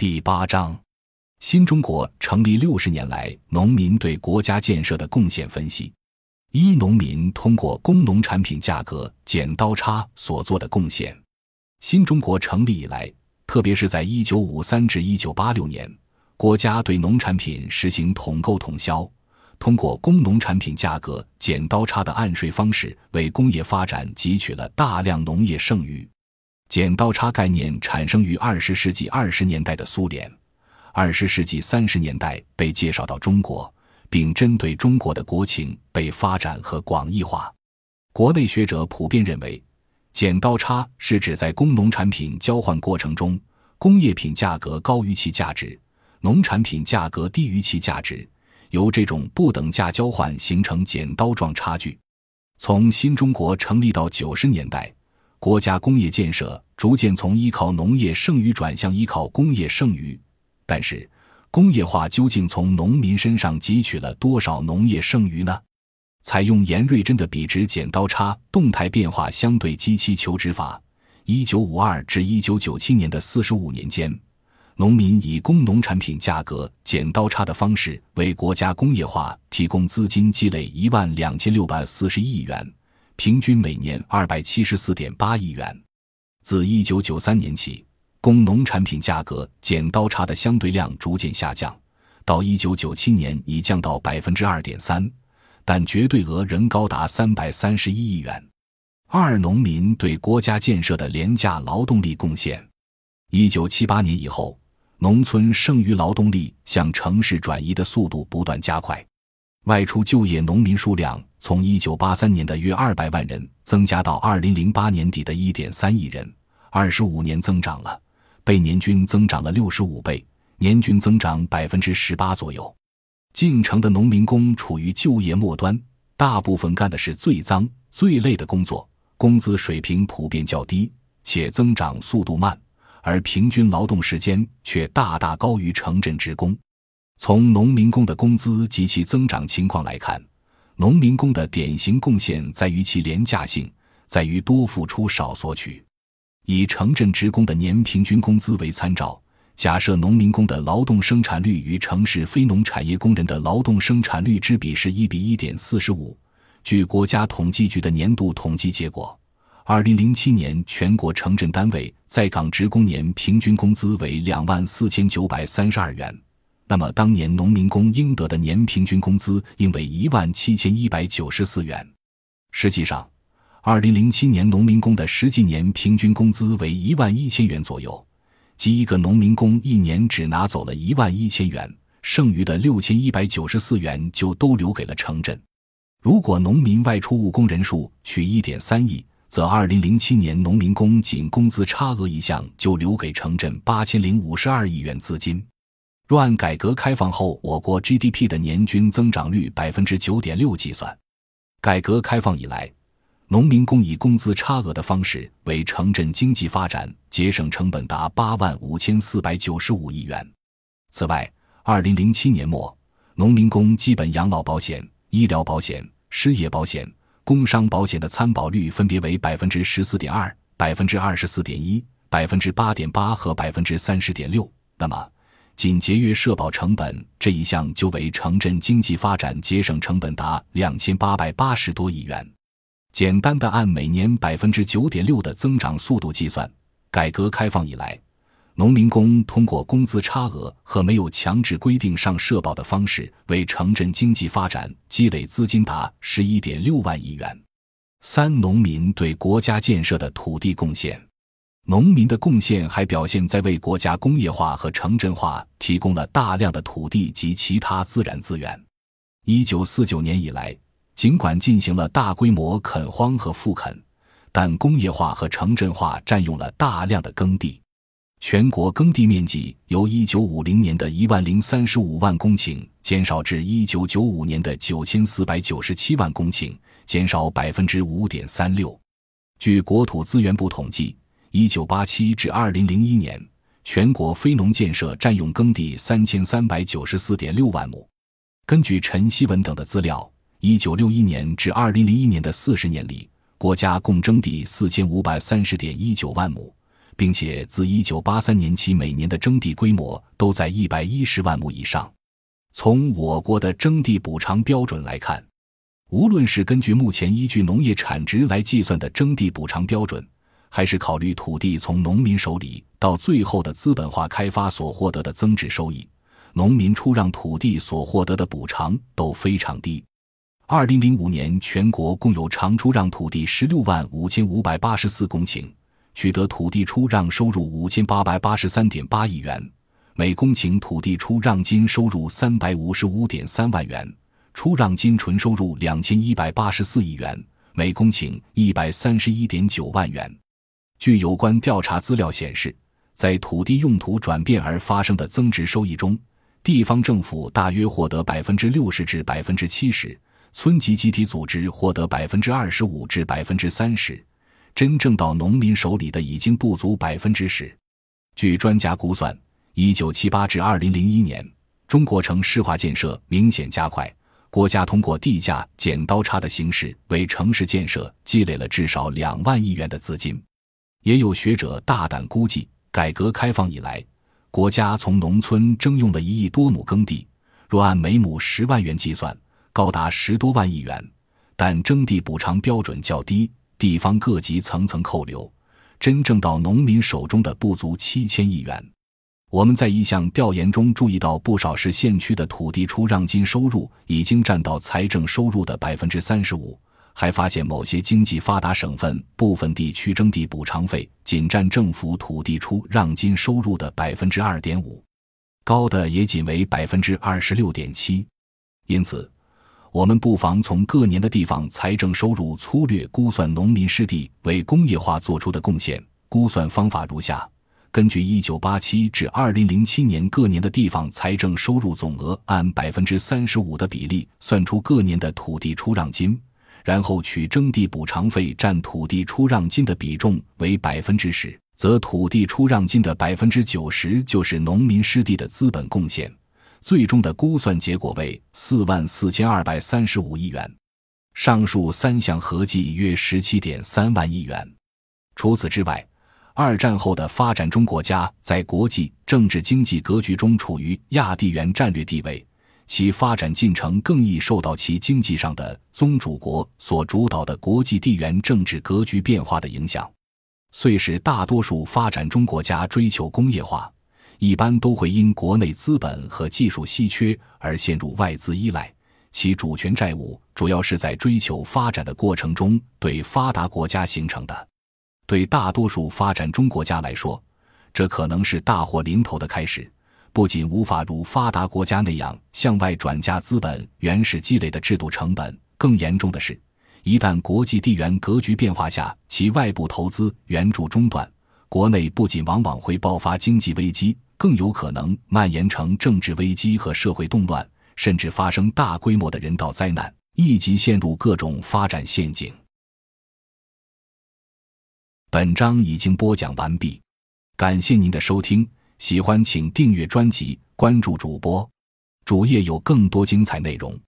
第八章：新中国成立六十年来，农民对国家建设的贡献分析。一、农民通过工农产品价格剪刀差所做的贡献。新中国成立以来，特别是在一九五三至一九八六年，国家对农产品实行统购统销。通过工农产品价格剪刀差的按税方式，为工业发展汲取了大量农业剩余。剪刀差概念产生于二十世纪二十年代的苏联，二十世纪三十年代被介绍到中国，并针对中国的国情被发展和广义化。国内学者普遍认为，剪刀差是指在工农产品交换过程中，工业品价格高于其价值，农产品价格低于其价值。由这种不等价交换形成剪刀状差距。从新中国成立到九十年代，国家工业建设逐渐从依靠农业剩余转向依靠工业剩余。但是，工业化究竟从农民身上汲取了多少农业剩余呢？采用严瑞珍的比值剪刀差动态变化相对机器求值法，一九五二至一九九七年的四十五年间。农民以工农产品价格剪刀差的方式为国家工业化提供资金积累一万两千六百四十亿元，平均每年二百七十四点八亿元。自一九九三年起，工农产品价格剪刀差的相对量逐渐下降，到一九九七年已降到百分之二点三，但绝对额仍高达三百三十一亿元。二、农民对国家建设的廉价劳动力贡献。一九七八年以后。农村剩余劳动力向城市转移的速度不断加快，外出就业农民数量从一九八三年的约二百万人增加到二零零八年底的一点三亿人，二十五年增长了，被年均增长了六十五倍，年均增长百分之十八左右。进城的农民工处于就业末端，大部分干的是最脏最累的工作，工资水平普遍较低，且增长速度慢。而平均劳动时间却大大高于城镇职工。从农民工的工资及其增长情况来看，农民工的典型贡献在于其廉价性，在于多付出少索取。以城镇职工的年平均工资为参照，假设农民工的劳动生产率与城市非农产业工人的劳动生产率之比是一比一点四十五。据国家统计局的年度统计结果。二零零七年，全国城镇单位在岗职工年平均工资为两万四千九百三十二元。那么，当年农民工应得的年平均工资应为一万七千一百九十四元。实际上，二零零七年农民工的实际年平均工资为一万一千元左右，即一个农民工一年只拿走了一万一千元，剩余的六千一百九十四元就都留给了城镇。如果农民外出务工人数取一点三亿。则，二零零七年农民工仅工资差额一项就留给城镇八千零五十二亿元资金。若按改革开放后我国 GDP 的年均增长率百分之九点六计算，改革开放以来，农民工以工资差额的方式为城镇经济发展节省成本达八万五千四百九十五亿元。此外，二零零七年末，农民工基本养老保险、医疗保险、失业保险。工伤保险的参保率分别为百分之十四点二、百分之二十四点一、百分之八点八和百分之三十点六。那么，仅节约社保成本这一项就为城镇经济发展节省成本达两千八百八十多亿元。简单的按每年百分之九点六的增长速度计算，改革开放以来。农民工通过工资差额和没有强制规定上社保的方式，为城镇经济发展积累资金达十一点六万亿元。三、农民对国家建设的土地贡献。农民的贡献还表现在为国家工业化和城镇化提供了大量的土地及其他自然资源。一九四九年以来，尽管进行了大规模垦荒和复垦，但工业化和城镇化占用了大量的耕地。全国耕地面积由一九五零年的一万零三十五万公顷减少至一九九五年的九千四百九十七万公顷，减少百分之五点三六。据国土资源部统计，一九八七至二零零一年，全国非农建设占用耕地三千三百九十四点六万亩。根据陈锡文等的资料，一九六一年至二零零一年的四十年里，国家共征地四千五百三十点一九万亩。并且自1983年起，每年的征地规模都在110万亩以上。从我国的征地补偿标准来看，无论是根据目前依据农业产值来计算的征地补偿标准，还是考虑土地从农民手里到最后的资本化开发所获得的增值收益，农民出让土地所获得的补偿都非常低。二零零五年，全国共有长出让土地十六万五千五百八十四公顷。取得土地出让收入五千八百八十三点八亿元，每公顷土地出让金收入三百五十五点三万元，出让金纯收入两千一百八十四亿元，每公顷一百三十一点九万元。据有关调查资料显示，在土地用途转变而发生的增值收益中，地方政府大约获得百分之六十至百分之七十，村级集体组织获得百分之二十五至百分之三十。真正到农民手里的已经不足百分之十。据专家估算，一九七八至二零零一年，中国城市化建设明显加快，国家通过地价剪刀差的形式为城市建设积累了至少两万亿元的资金。也有学者大胆估计，改革开放以来，国家从农村征用了一亿多亩耕地，若按每亩十万元计算，高达十多万亿元。但征地补偿标准较低。地方各级层层扣留，真正到农民手中的不足七千亿元。我们在一项调研中注意到，不少市县区的土地出让金收入已经占到财政收入的百分之三十五，还发现某些经济发达省份部分地区征地补偿费仅占政府土地出让金收入的百分之二点五，高的也仅为百分之二十六点七。因此。我们不妨从各年的地方财政收入粗略估算农民湿地为工业化做出的贡献。估算方法如下：根据1987至2007年各年的地方财政收入总额，按百分之三十五的比例算出各年的土地出让金，然后取征地补偿费占土地出让金的比重为百分之十，则土地出让金的百分之九十就是农民失地的资本贡献。最终的估算结果为四万四千二百三十五亿元，上述三项合计约十七点三万亿元。除此之外，二战后的发展中国家在国际政治经济格局中处于亚地缘战略地位，其发展进程更易受到其经济上的宗主国所主导的国际地缘政治格局变化的影响，遂使大多数发展中国家追求工业化。一般都会因国内资本和技术稀缺而陷入外资依赖，其主权债务主要是在追求发展的过程中对发达国家形成的。对大多数发展中国家来说，这可能是大祸临头的开始。不仅无法如发达国家那样向外转嫁资本原始积累的制度成本，更严重的是，一旦国际地缘格局变化下其外部投资援助中断，国内不仅往往会爆发经济危机。更有可能蔓延成政治危机和社会动乱，甚至发生大规模的人道灾难，以及陷入各种发展陷阱。本章已经播讲完毕，感谢您的收听，喜欢请订阅专辑，关注主播，主页有更多精彩内容。